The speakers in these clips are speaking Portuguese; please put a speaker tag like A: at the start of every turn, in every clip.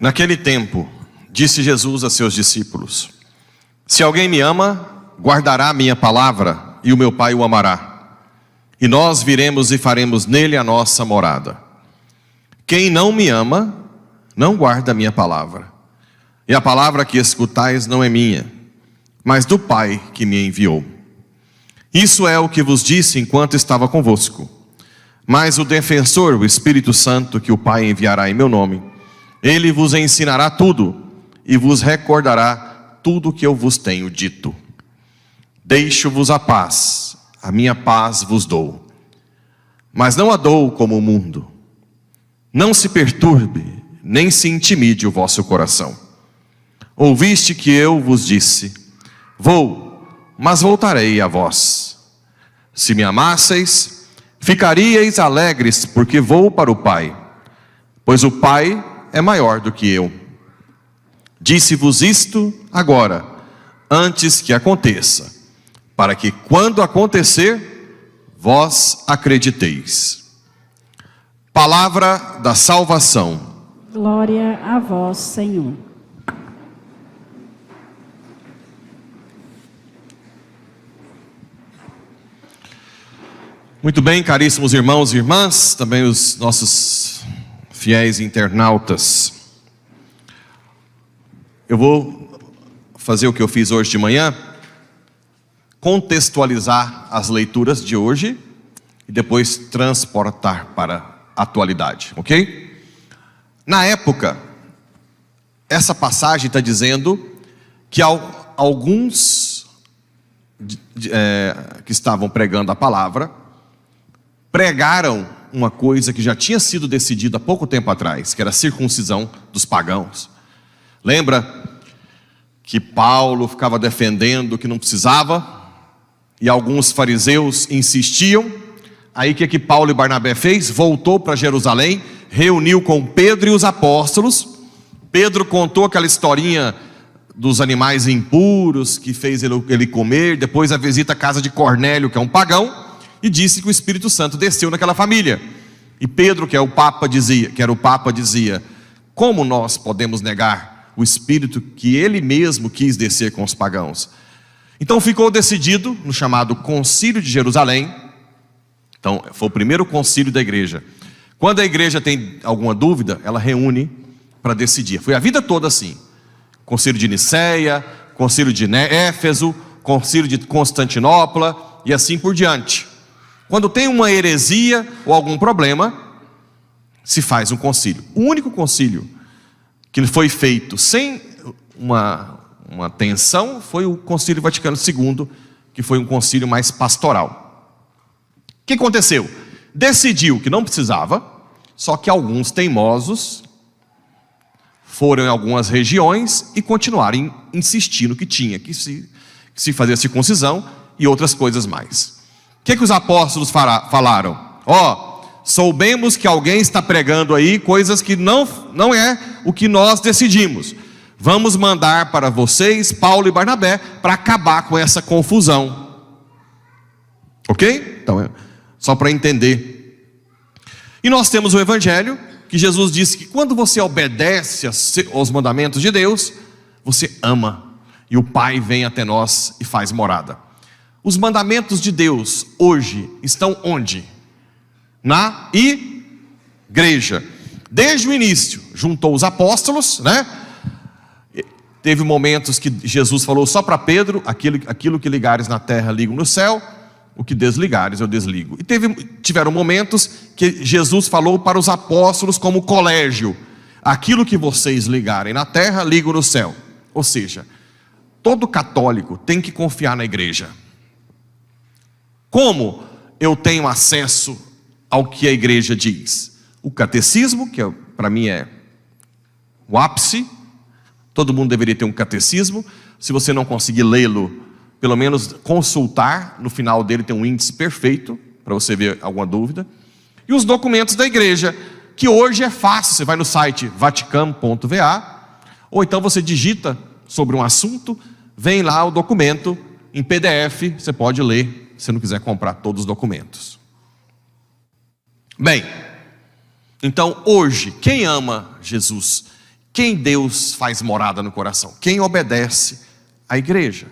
A: Naquele tempo, disse Jesus a seus discípulos: Se alguém me ama, guardará a minha palavra, e o meu Pai o amará. E nós viremos e faremos nele a nossa morada. Quem não me ama, não guarda a minha palavra. E a palavra que escutais não é minha, mas do Pai que me enviou. Isso é o que vos disse enquanto estava convosco. Mas o defensor, o Espírito Santo, que o Pai enviará em meu nome, ele vos ensinará tudo e vos recordará tudo o que eu vos tenho dito. Deixo-vos a paz, a minha paz vos dou. Mas não a dou como o mundo. Não se perturbe, nem se intimide o vosso coração. Ouviste que eu vos disse: Vou, mas voltarei a vós. Se me amasseis, ficaríeis alegres, porque vou para o Pai, pois o Pai é maior do que eu. Disse-vos isto agora, antes que aconteça, para que quando acontecer, vós acrediteis. Palavra da salvação.
B: Glória a vós, Senhor.
A: Muito bem, caríssimos irmãos e irmãs, também os nossos fiéis internautas. Eu vou fazer o que eu fiz hoje de manhã, contextualizar as leituras de hoje e depois transportar para a atualidade, ok? Na época, essa passagem está dizendo que alguns é, que estavam pregando a palavra pregaram uma coisa que já tinha sido decidida há pouco tempo atrás, que era a circuncisão dos pagãos. Lembra que Paulo ficava defendendo que não precisava e alguns fariseus insistiam. Aí o que, que Paulo e Barnabé fez? Voltou para Jerusalém, reuniu com Pedro e os apóstolos. Pedro contou aquela historinha dos animais impuros que fez ele, ele comer, depois a visita à casa de Cornélio, que é um pagão e disse que o Espírito Santo desceu naquela família. E Pedro, que é o Papa, dizia, que era o Papa, dizia: Como nós podemos negar o Espírito que ele mesmo quis descer com os pagãos? Então ficou decidido no chamado Concílio de Jerusalém. Então, foi o primeiro concílio da igreja. Quando a igreja tem alguma dúvida, ela reúne para decidir. Foi a vida toda assim. Concílio de Nicéia, concílio de Éfeso, concílio de Constantinopla e assim por diante. Quando tem uma heresia ou algum problema, se faz um concílio. O único concílio que foi feito sem uma, uma tensão foi o Concílio Vaticano II, que foi um concílio mais pastoral. O que aconteceu? Decidiu que não precisava, só que alguns teimosos foram em algumas regiões e continuaram insistindo que tinha que se, que se fazer circuncisão e outras coisas mais que, que os apóstolos falaram? Ó, oh, soubemos que alguém está pregando aí coisas que não, não é o que nós decidimos. Vamos mandar para vocês, Paulo e Barnabé, para acabar com essa confusão. Ok? Então, é só para entender. E nós temos o Evangelho, que Jesus disse que quando você obedece aos mandamentos de Deus, você ama, e o Pai vem até nós e faz morada. Os mandamentos de Deus hoje estão onde? Na igreja. Desde o início, juntou os apóstolos, né? Teve momentos que Jesus falou só para Pedro: aquilo, aquilo que ligares na terra, ligo no céu, o que desligares, eu desligo. E teve, tiveram momentos que Jesus falou para os apóstolos, como colégio: aquilo que vocês ligarem na terra, ligo no céu. Ou seja, todo católico tem que confiar na igreja. Como eu tenho acesso ao que a igreja diz? O catecismo, que é, para mim é o ápice, todo mundo deveria ter um catecismo. Se você não conseguir lê-lo pelo menos consultar, no final dele tem um índice perfeito, para você ver alguma dúvida. E os documentos da igreja, que hoje é fácil, você vai no site vaticam.va, ou então você digita sobre um assunto, vem lá o documento em PDF, você pode ler, se não quiser comprar todos os documentos. Bem, então hoje, quem ama Jesus? Quem Deus faz morada no coração? Quem obedece à igreja?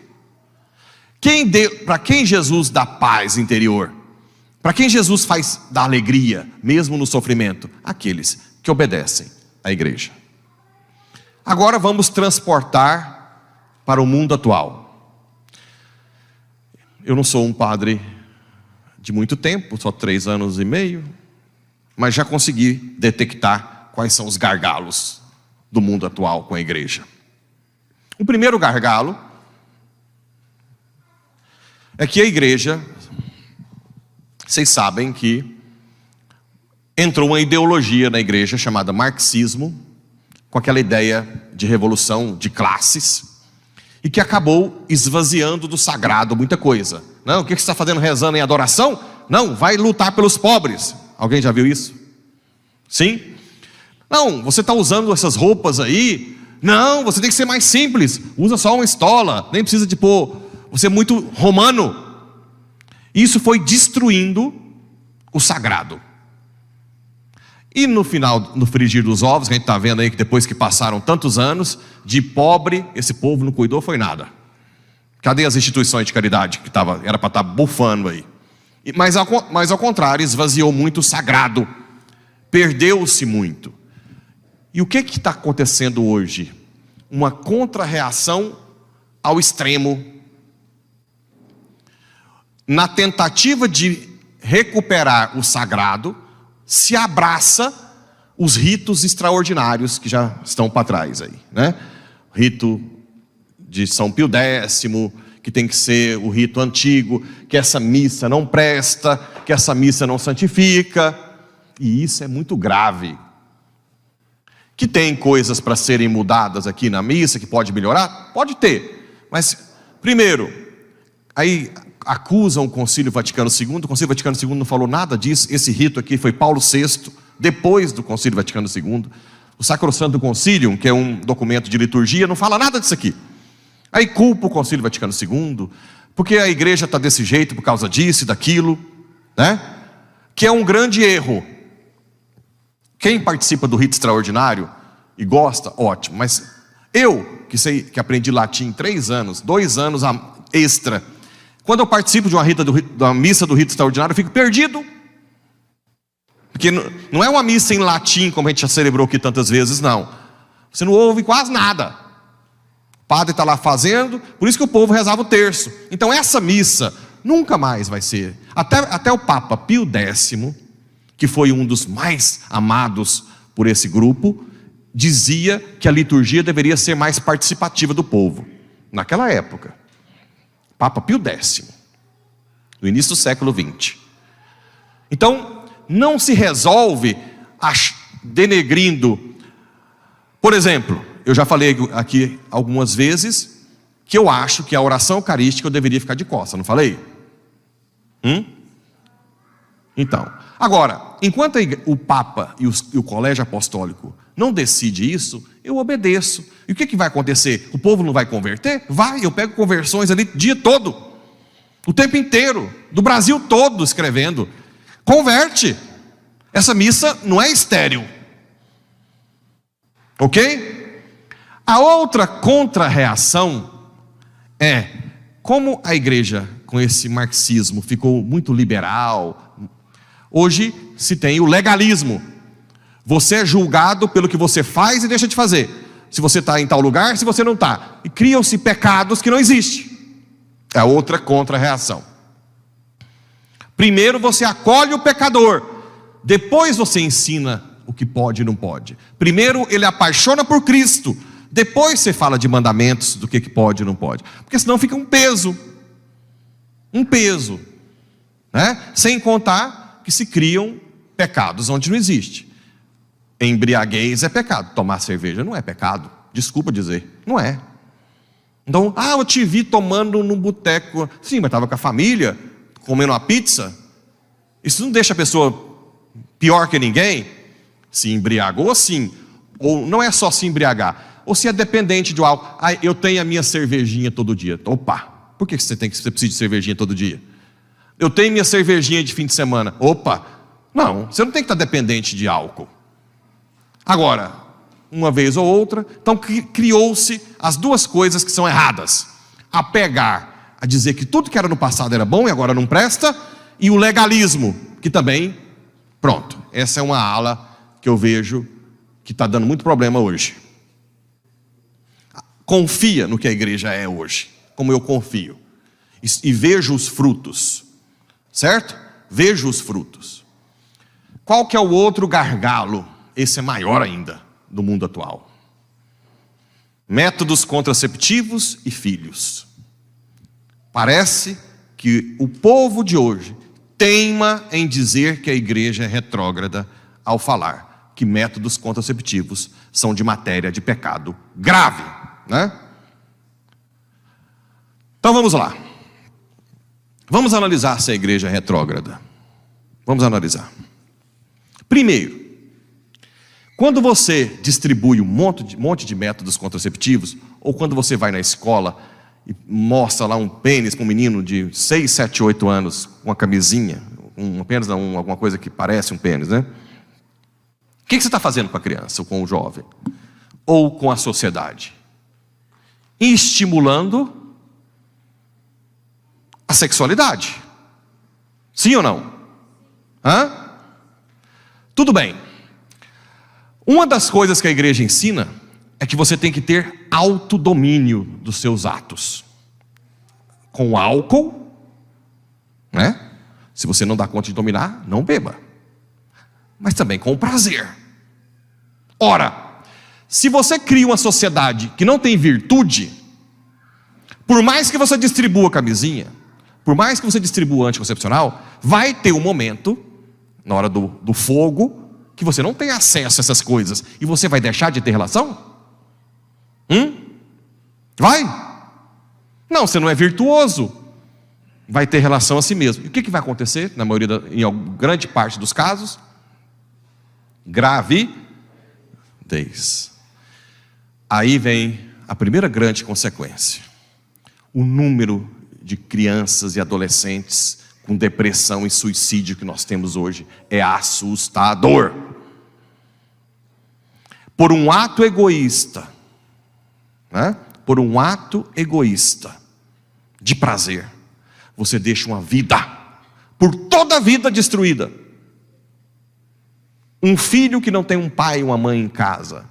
A: Quem para quem Jesus dá paz interior? Para quem Jesus faz da alegria, mesmo no sofrimento? Aqueles que obedecem à igreja. Agora vamos transportar para o mundo atual. Eu não sou um padre de muito tempo, só três anos e meio, mas já consegui detectar quais são os gargalos do mundo atual com a igreja. O primeiro gargalo é que a igreja, vocês sabem que entrou uma ideologia na igreja chamada marxismo, com aquela ideia de revolução de classes, e que acabou esvaziando do sagrado muita coisa. Não, o que você está fazendo rezando em adoração? Não, vai lutar pelos pobres. Alguém já viu isso? Sim? Não, você está usando essas roupas aí. Não, você tem que ser mais simples. Usa só uma estola, nem precisa de pôr você é muito romano. Isso foi destruindo o sagrado. E no final, no frigir dos ovos, que a gente está vendo aí que depois que passaram tantos anos, de pobre, esse povo não cuidou, foi nada. Cadê as instituições de caridade que tava, era para estar tá bufando aí? Mas ao, mas ao contrário, esvaziou muito o sagrado, perdeu-se muito. E o que está acontecendo hoje? Uma contrarreação ao extremo na tentativa de recuperar o sagrado, se abraça os ritos extraordinários que já estão para trás aí, né? Rito de São Pio X, que tem que ser o rito antigo, que essa missa não presta, que essa missa não santifica, e isso é muito grave. Que tem coisas para serem mudadas aqui na missa que pode melhorar? Pode ter. Mas primeiro, aí acusam o Concílio Vaticano II. O Concílio Vaticano II não falou nada disso. Esse rito aqui foi Paulo VI, depois do Concílio Vaticano II. O Sacrosanto Concílio, que é um documento de liturgia, não fala nada disso aqui. Aí culpa o Concílio Vaticano II, porque a igreja está desse jeito por causa disso e daquilo, né? Que é um grande erro. Quem participa do rito extraordinário e gosta, ótimo. Mas eu, que sei que aprendi latim três anos, dois anos extra quando eu participo de uma, rita do, da missa do rito extraordinário, eu fico perdido. Porque não é uma missa em latim, como a gente já celebrou aqui tantas vezes, não. Você não ouve quase nada. O padre está lá fazendo, por isso que o povo rezava o terço. Então essa missa nunca mais vai ser. Até, até o Papa Pio X, que foi um dos mais amados por esse grupo, dizia que a liturgia deveria ser mais participativa do povo, naquela época. Papa Pio X, no início do século XX. Então, não se resolve denegrindo. Por exemplo, eu já falei aqui algumas vezes que eu acho que a oração eucarística eu deveria ficar de costa, não falei? Hum? Então, agora, enquanto o Papa e, o Colégio Apostólico não decide isso, eu obedeço. E o que, que vai acontecer? O povo não vai converter? Vai, eu pego conversões ali o dia todo, o tempo inteiro, do Brasil todo escrevendo. Converte. Essa missa não é estéril. Ok? A outra contra-reação é como a igreja, com esse marxismo, ficou muito liberal, hoje se tem o legalismo. Você é julgado pelo que você faz e deixa de fazer. Se você está em tal lugar, se você não está. E criam-se pecados que não existem. É outra contra-reação. Primeiro você acolhe o pecador, depois você ensina o que pode e não pode. Primeiro ele apaixona por Cristo, depois você fala de mandamentos do que, pode e não pode. Porque senão fica um peso. Um peso. Né? Sem contar que se criam pecados onde não existe. Embriaguez é pecado. Tomar cerveja não é pecado. Desculpa dizer, não é. Então, ah, eu te vi tomando num boteco. Sim, mas estava com a família, comendo uma pizza. Isso não deixa a pessoa pior que ninguém? Se embriagou, sim. Ou não é só se embriagar. Ou se é dependente de algo. Ah, eu tenho a minha cervejinha todo dia. Opa, por que você tem que você precisa de cervejinha todo dia? Eu tenho minha cervejinha de fim de semana. Opa, não, você não tem que estar dependente de álcool. Agora, uma vez ou outra, então criou-se as duas coisas que são erradas: a pegar, a dizer que tudo que era no passado era bom e agora não presta, e o legalismo, que também, pronto, essa é uma ala que eu vejo que está dando muito problema hoje. Confia no que a igreja é hoje, como eu confio, e, e vejo os frutos, certo? Vejo os frutos. Qual que é o outro gargalo? Esse é maior ainda do mundo atual. Métodos contraceptivos e filhos. Parece que o povo de hoje teima em dizer que a igreja é retrógrada ao falar que métodos contraceptivos são de matéria de pecado grave, né? Então vamos lá. Vamos analisar se a igreja é retrógrada. Vamos analisar. Primeiro, quando você distribui um monte de, monte de métodos contraceptivos, ou quando você vai na escola e mostra lá um pênis para um menino de 6, 7, 8 anos, com uma camisinha, um não, alguma coisa que parece um pênis, né? O que, que você está fazendo com a criança, ou com o jovem? Ou com a sociedade? Estimulando a sexualidade. Sim ou não? Hã? Tudo bem. Uma das coisas que a igreja ensina é que você tem que ter autodomínio dos seus atos. Com álcool, né? Se você não dá conta de dominar, não beba. Mas também com prazer. Ora, se você cria uma sociedade que não tem virtude, por mais que você distribua camisinha, por mais que você distribua anticoncepcional, vai ter um momento, na hora do, do fogo, que você não tem acesso a essas coisas e você vai deixar de ter relação? Hum? Vai? Não, você não é virtuoso. Vai ter relação a si mesmo. E o que, que vai acontecer, na maioria, da, em grande parte dos casos? Gravidez. Aí vem a primeira grande consequência. O número de crianças e adolescentes com depressão e suicídio que nós temos hoje é assustador. Por um ato egoísta, né? por um ato egoísta de prazer, você deixa uma vida, por toda a vida destruída. Um filho que não tem um pai e uma mãe em casa,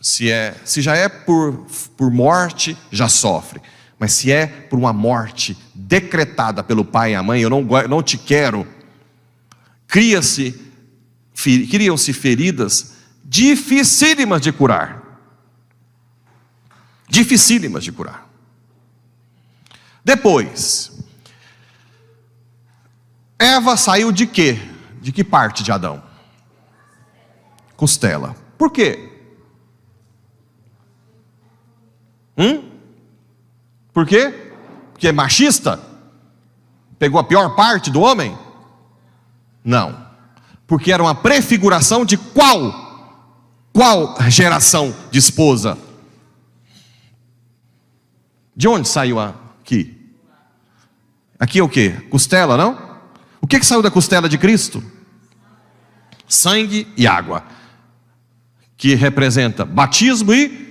A: se, é, se já é por, por morte, já sofre. Mas se é por uma morte decretada pelo pai e a mãe, eu não, não te quero, cria-se, criam-se feridas dificílimas de curar. Dificílimas de curar. Depois, Eva saiu de quê? De que parte de Adão? Costela. Por quê? Hum? Por quê? Porque é machista? Pegou a pior parte do homem? Não. Porque era uma prefiguração de qual? Qual geração de esposa? De onde saiu aqui? Aqui é o que? Costela, não? O que, que saiu da costela de Cristo? Sangue e água. Que representa batismo e.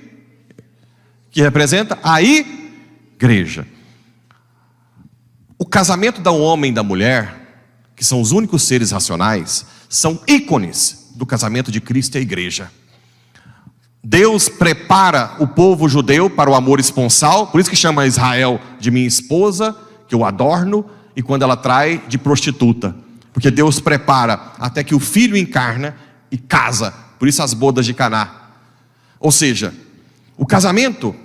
A: Que representa a igreja. O casamento do homem e da mulher, que são os únicos seres racionais, são ícones do casamento de Cristo e a igreja. Deus prepara o povo judeu para o amor esponsal, por isso que chama Israel de minha esposa, que eu adorno, e quando ela trai, de prostituta. Porque Deus prepara até que o filho encarna e casa. Por isso as bodas de Caná. Ou seja, o casamento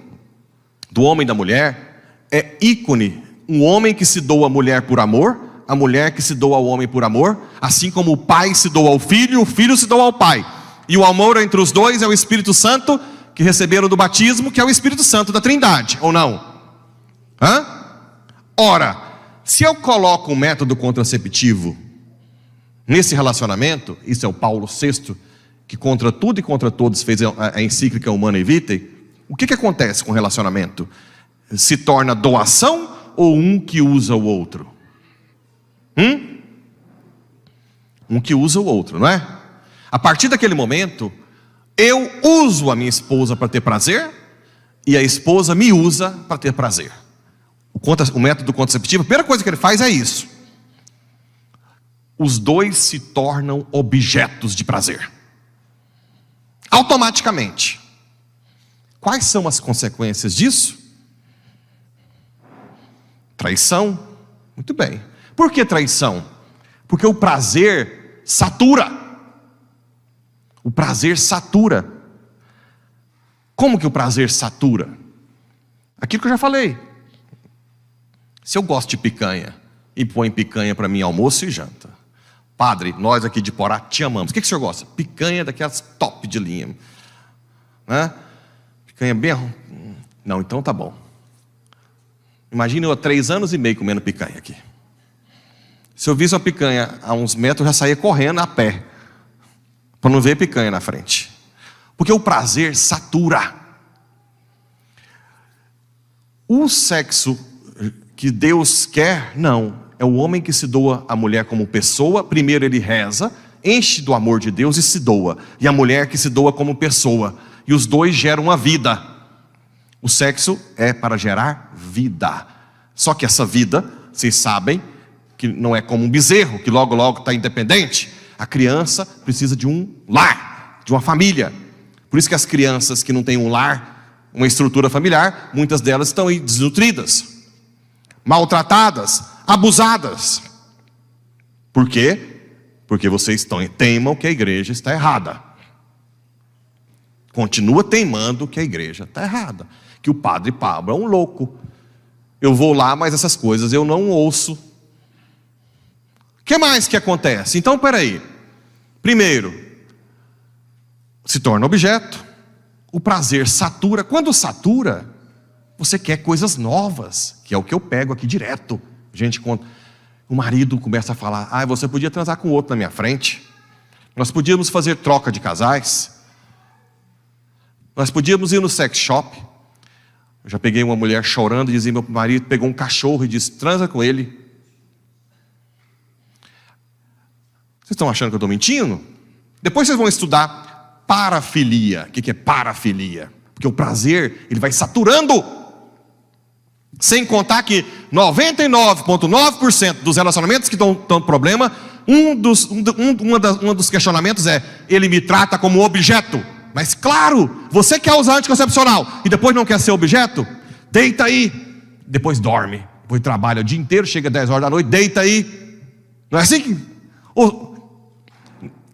A: do homem e da mulher é ícone. Um homem que se doa à mulher por amor, a mulher que se doa ao homem por amor, assim como o pai se doa ao filho, o filho se doa ao pai. E o amor entre os dois é o Espírito Santo que receberam do batismo, que é o Espírito Santo da Trindade, ou não? Hã? Ora, se eu coloco um método contraceptivo nesse relacionamento, isso é o Paulo VI, que contra tudo e contra todos fez a encíclica Humana Vitae, o que, que acontece com o relacionamento? Se torna doação ou um que usa o outro? Hum? Um que usa o outro, não é? A partir daquele momento, eu uso a minha esposa para ter prazer e a esposa me usa para ter prazer. O, contra, o método contraceptivo, a primeira coisa que ele faz é isso. Os dois se tornam objetos de prazer. Automaticamente. Quais são as consequências disso? Traição. Muito bem. Por que traição? Porque o prazer satura. O prazer satura. Como que o prazer satura? Aquilo que eu já falei. Se eu gosto de picanha e põe picanha para mim almoço e janta. Padre, nós aqui de Porá te amamos. O que, que o senhor gosta? Picanha daquelas top de linha. Né? Picanha bem. Não, então tá bom. Imagine eu há três anos e meio comendo picanha aqui. Se eu visse uma picanha a uns metros, eu já saía correndo a pé. Para não ver picanha na frente. Porque o prazer satura. O sexo que Deus quer, não. É o homem que se doa à mulher como pessoa. Primeiro ele reza, enche do amor de Deus e se doa. E a mulher que se doa como pessoa. E os dois geram uma vida. O sexo é para gerar vida. Só que essa vida, vocês sabem, que não é como um bezerro, que logo logo está independente. A criança precisa de um lar, de uma família. Por isso que as crianças que não têm um lar, uma estrutura familiar, muitas delas estão desnutridas, maltratadas, abusadas. Por quê? Porque vocês teimam que a igreja está errada. Continua teimando que a igreja está errada. Que o padre Pablo é um louco. Eu vou lá, mas essas coisas eu não ouço. O que mais que acontece? Então, peraí. Primeiro, se torna objeto. O prazer satura. Quando satura, você quer coisas novas, que é o que eu pego aqui direto. Gente, quando o marido começa a falar: Ah, você podia transar com outro na minha frente. Nós podíamos fazer troca de casais. Nós podíamos ir no sex shop. Eu já peguei uma mulher chorando e dizia: Meu marido pegou um cachorro e disse: Transa com ele. Vocês estão achando que eu estou mentindo? Depois vocês vão estudar parafilia. O que é parafilia? Porque o prazer, ele vai saturando. Sem contar que 99,9% dos relacionamentos que estão com problema, um dos, um, um, das, um dos questionamentos é: ele me trata como objeto. Mas claro, você quer usar anticoncepcional e depois não quer ser objeto? Deita aí, depois dorme, depois trabalha o dia inteiro, chega 10 horas da noite, deita aí. Não é assim que.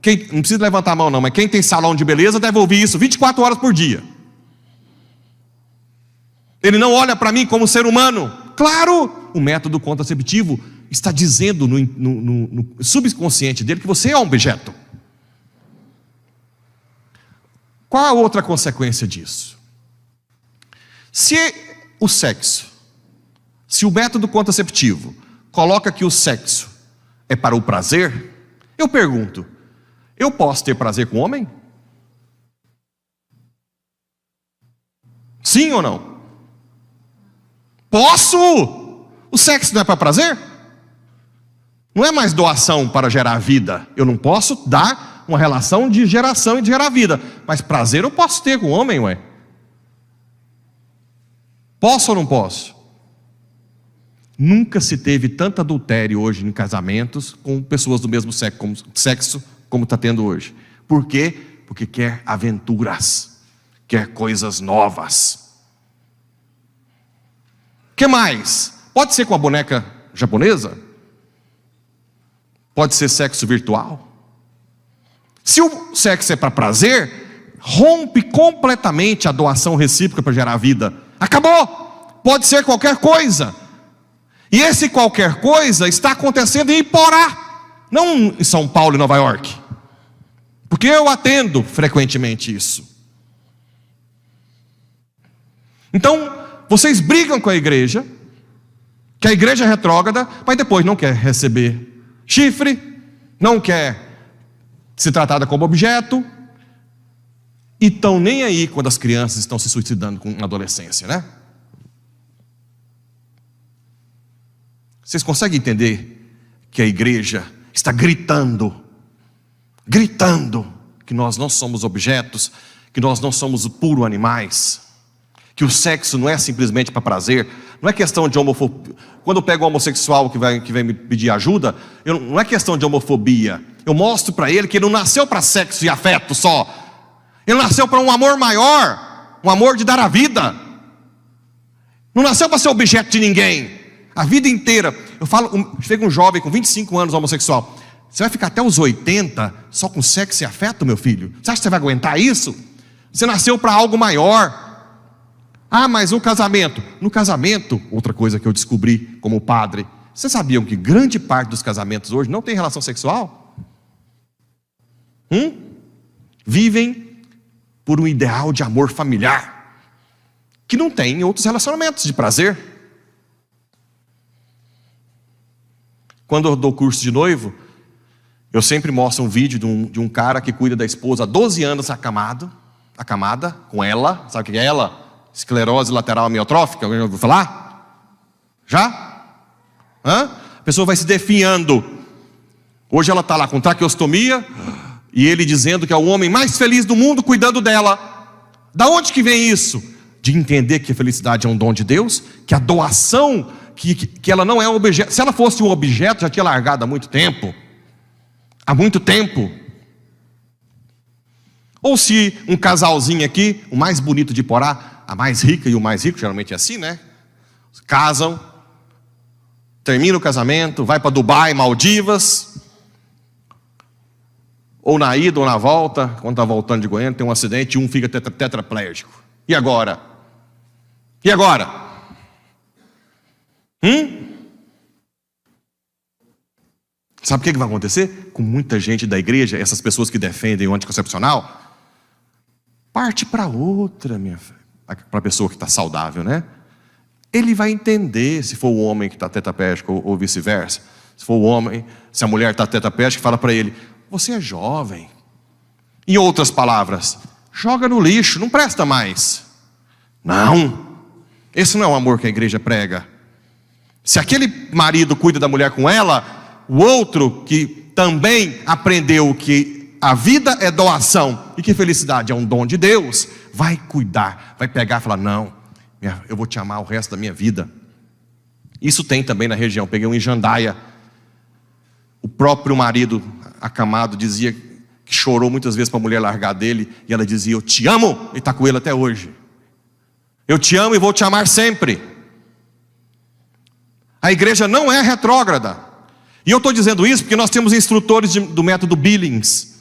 A: quem, não precisa levantar a mão, não, mas quem tem salão de beleza deve ouvir isso 24 horas por dia. Ele não olha para mim como ser humano. Claro, o método contraceptivo está dizendo no, no, no, subconsciente dele que você é um objeto. Qual a outra consequência disso? Se o sexo, se o método contraceptivo coloca que o sexo é para o prazer, eu pergunto: eu posso ter prazer com homem? Sim ou não? Posso! O sexo não é para prazer? Não é mais doação para gerar vida. Eu não posso dar uma relação de geração e de gerar vida. Mas prazer eu posso ter com o homem, ué. Posso ou não posso? Nunca se teve tanto adultério hoje em casamentos com pessoas do mesmo sexo como está tendo hoje. Por quê? Porque quer aventuras, quer coisas novas que mais? Pode ser com a boneca japonesa? Pode ser sexo virtual? Se o sexo é para prazer, rompe completamente a doação recíproca para gerar vida. Acabou! Pode ser qualquer coisa. E esse qualquer coisa está acontecendo em Iporá, não em São Paulo e Nova York. Porque eu atendo frequentemente isso. Então, vocês brigam com a igreja, que a igreja é retrógrada, mas depois não quer receber chifre, não quer ser tratada como objeto, e estão nem aí quando as crianças estão se suicidando com adolescência, né? Vocês conseguem entender que a igreja está gritando, gritando que nós não somos objetos, que nós não somos puro animais, que o sexo não é simplesmente para prazer, não é questão de homofobia. Quando eu pego um homossexual que vem, que vem me pedir ajuda, eu, não é questão de homofobia. Eu mostro para ele que ele não nasceu para sexo e afeto só. Ele nasceu para um amor maior, um amor de dar a vida. Não nasceu para ser objeto de ninguém. A vida inteira. Eu falo, chega um jovem com 25 anos homossexual. Você vai ficar até os 80 só com sexo e afeto, meu filho? Você acha que você vai aguentar isso? Você nasceu para algo maior. Ah, mas um casamento. No casamento, outra coisa que eu descobri como padre, vocês sabiam que grande parte dos casamentos hoje não tem relação sexual? Hum? Vivem por um ideal de amor familiar que não tem em outros relacionamentos de prazer. Quando eu dou curso de noivo, eu sempre mostro um vídeo de um, de um cara que cuida da esposa há 12 anos acamado, acamada com ela, sabe o que é ela? Esclerose lateral amiotrófica, alguém já ouviu falar? Já? Hã? A pessoa vai se definhando. Hoje ela está lá com traqueostomia e ele dizendo que é o homem mais feliz do mundo cuidando dela. Da onde que vem isso? De entender que a felicidade é um dom de Deus, que a doação, que, que, que ela não é um objeto. Se ela fosse um objeto, já tinha largado há muito tempo. Há muito tempo. Ou se um casalzinho aqui, o mais bonito de Porá, a mais rica e o mais rico, geralmente é assim, né? Casam, termina o casamento, vai para Dubai, Maldivas, ou na ida ou na volta, quando está voltando de Goiânia, tem um acidente e um fica tetra, tetraplégico. E agora? E agora? Hum? Sabe o que, que vai acontecer? Com muita gente da igreja, essas pessoas que defendem o anticoncepcional, parte para outra, minha para a pessoa que está saudável, né? Ele vai entender se for o homem que está tetapégico ou, ou vice-versa. Se for o homem, se a mulher está tetapégica, fala para ele: Você é jovem. Em outras palavras, joga no lixo, não presta mais. Não, esse não é o amor que a igreja prega. Se aquele marido cuida da mulher com ela, o outro que também aprendeu que a vida é doação e que felicidade é um dom de Deus, vai cuidar, vai pegar e falar: Não, eu vou te amar o resto da minha vida. Isso tem também na região. Peguei um em Jandaia. O próprio marido acamado dizia que chorou muitas vezes para a mulher largar dele, e ela dizia: Eu te amo, e está com ele até hoje. Eu te amo e vou te amar sempre. A igreja não é retrógrada. E eu estou dizendo isso porque nós temos instrutores de, do método Billings,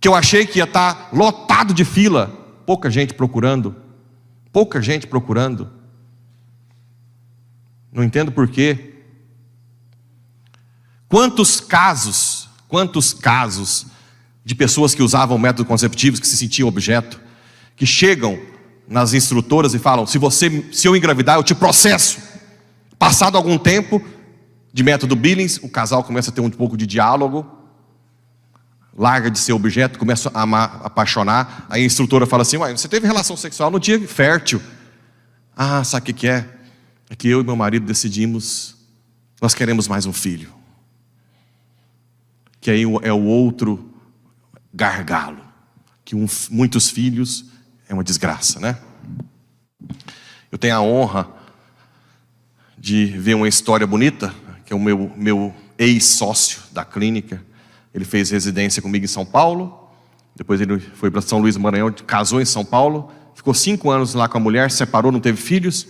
A: que eu achei que ia estar lotado de fila pouca gente procurando, pouca gente procurando. Não entendo por quê. Quantos casos, quantos casos de pessoas que usavam métodos conceptivos que se sentiam objeto, que chegam nas instrutoras e falam: se você, se eu engravidar, eu te processo. Passado algum tempo de método Billings, o casal começa a ter um pouco de diálogo, larga de ser objeto, começa a amar, apaixonar. Aí a instrutora fala assim: Uai, você teve relação sexual no dia fértil. Ah, sabe o que é? É que eu e meu marido decidimos, nós queremos mais um filho. Que aí é o outro gargalo. Que um, muitos filhos é uma desgraça, né? Eu tenho a honra de ver uma história bonita, que é o meu, meu ex-sócio da clínica ele fez residência comigo em São Paulo, depois ele foi para São Luís do Maranhão, casou em São Paulo, ficou cinco anos lá com a mulher, separou, não teve filhos.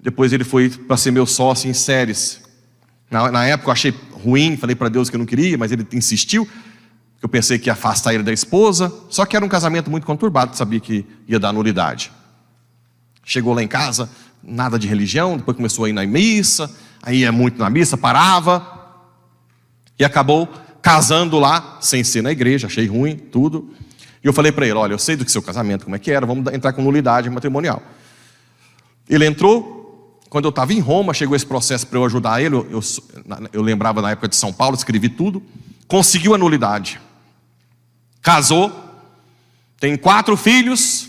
A: Depois ele foi para ser meu sócio em séries. Na, na época eu achei ruim, falei para Deus que eu não queria, mas ele insistiu. Eu pensei que ia afastar ele da esposa, só que era um casamento muito conturbado, sabia que ia dar nulidade. Chegou lá em casa, nada de religião, depois começou a ir na missa, aí ia muito na missa, parava, e acabou casando lá, sem ser na igreja, achei ruim, tudo. E eu falei para ele: olha, eu sei do que seu casamento, como é que era, vamos entrar com nulidade matrimonial. Ele entrou, quando eu estava em Roma, chegou esse processo para eu ajudar ele. Eu, eu, eu lembrava na época de São Paulo, escrevi tudo. Conseguiu a nulidade. Casou, tem quatro filhos,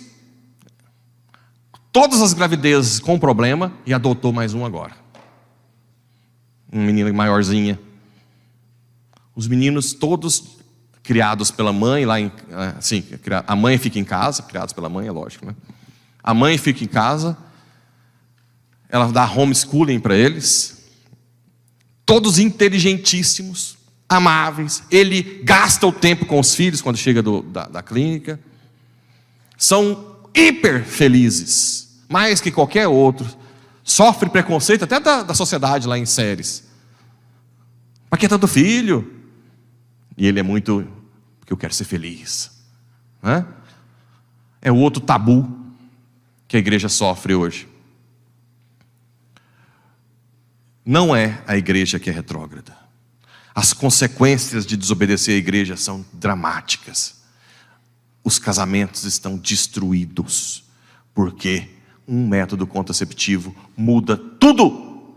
A: todas as gravidezes com problema e adotou mais um agora. Um menino maiorzinha. Os meninos todos criados pela mãe lá em, assim, a mãe fica em casa, criados pela mãe, é lógico, né? A mãe fica em casa, ela dá homeschooling para eles, todos inteligentíssimos, amáveis, ele gasta o tempo com os filhos quando chega do, da, da clínica, são hiper felizes, mais que qualquer outro, sofre preconceito até da, da sociedade lá em séries. Para que tanto filho? E ele é muito, porque eu quero ser feliz. Né? É o outro tabu que a igreja sofre hoje. Não é a igreja que é retrógrada. As consequências de desobedecer à igreja são dramáticas. Os casamentos estão destruídos, porque um método contraceptivo muda tudo.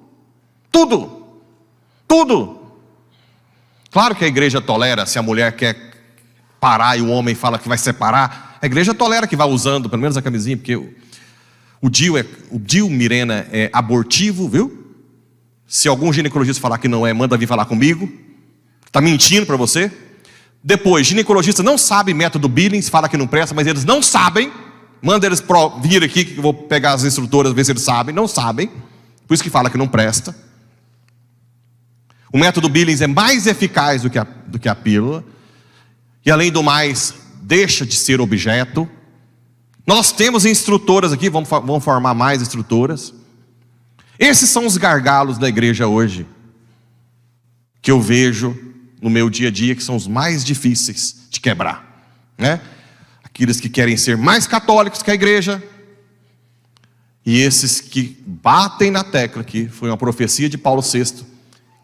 A: Tudo. Tudo. Claro que a igreja tolera se a mulher quer parar e o homem fala que vai separar. A igreja tolera que vá usando, pelo menos a camisinha, porque o, o DIL, é, o DIL Mirena é abortivo, viu? Se algum ginecologista falar que não é, manda vir falar comigo. Está mentindo para você. Depois, ginecologista não sabe método Billings, fala que não presta, mas eles não sabem. Manda eles vir aqui que eu vou pegar as instrutoras, ver se eles sabem. Não sabem. Por isso que fala que não presta. O método Billings é mais eficaz do que a, do que a pílula. E além do mais, deixa de ser objeto. Nós temos instrutoras aqui, vamos, vamos formar mais instrutoras. Esses são os gargalos da igreja hoje, que eu vejo no meu dia a dia, que são os mais difíceis de quebrar. Né? Aqueles que querem ser mais católicos que a igreja, e esses que batem na tecla, que foi uma profecia de Paulo VI,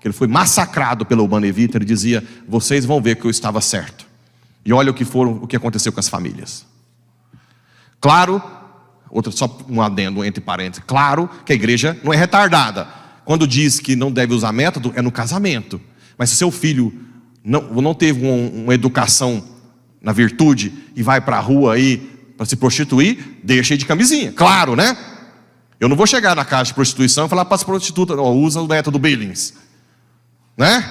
A: que ele foi massacrado pela Humanevita, ele dizia: Vocês vão ver que eu estava certo. E olha o que, foram, o que aconteceu com as famílias. Claro, só um adendo entre parênteses: claro que a igreja não é retardada. Quando diz que não deve usar método, é no casamento. Mas se seu filho não, não teve uma, uma educação na virtude e vai para a rua aí para se prostituir, deixa aí de camisinha. Claro, né? Eu não vou chegar na casa de prostituição e falar para as prostitutas: oh, usa o método Billings né?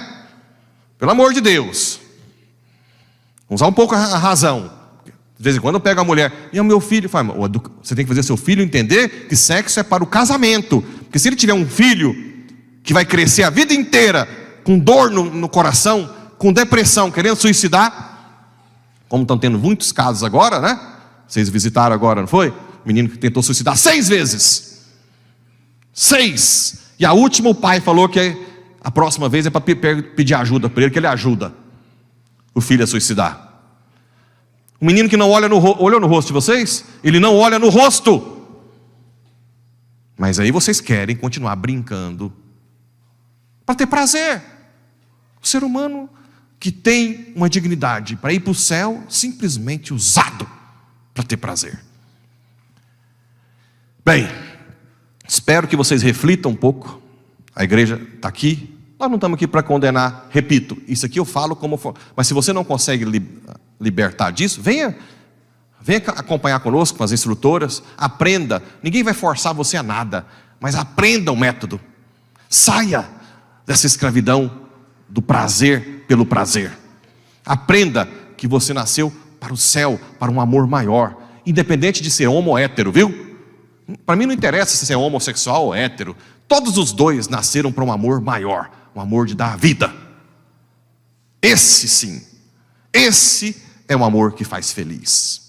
A: Pelo amor de Deus. Vamos usar um pouco a razão. De vez em quando eu pego a mulher, e o meu filho, fala, você tem que fazer seu filho entender que sexo é para o casamento. Porque se ele tiver um filho que vai crescer a vida inteira com dor no, no coração, com depressão, querendo suicidar, como estão tendo muitos casos agora, né? Vocês visitaram agora, não foi? O menino que tentou suicidar seis vezes. Seis. E a última o pai falou que a próxima vez é para pedir ajuda para ele, que ele ajuda o filho a suicidar. O menino que não olha no, olhou no rosto de vocês, ele não olha no rosto. Mas aí vocês querem continuar brincando para ter prazer. O ser humano que tem uma dignidade para ir para o céu, simplesmente usado para ter prazer. Bem, espero que vocês reflitam um pouco a igreja está aqui. Nós não estamos aqui para condenar. Repito, isso aqui eu falo como. For. Mas se você não consegue libertar disso, venha, venha acompanhar conosco com as instrutoras. Aprenda. Ninguém vai forçar você a nada, mas aprenda o método. Saia dessa escravidão do prazer pelo prazer. Aprenda que você nasceu para o céu, para um amor maior, independente de ser homo ou hétero, viu? Para mim não interessa se é homossexual ou hétero. Todos os dois nasceram para um amor maior, um amor de dar vida. Esse sim, esse é um amor que faz feliz.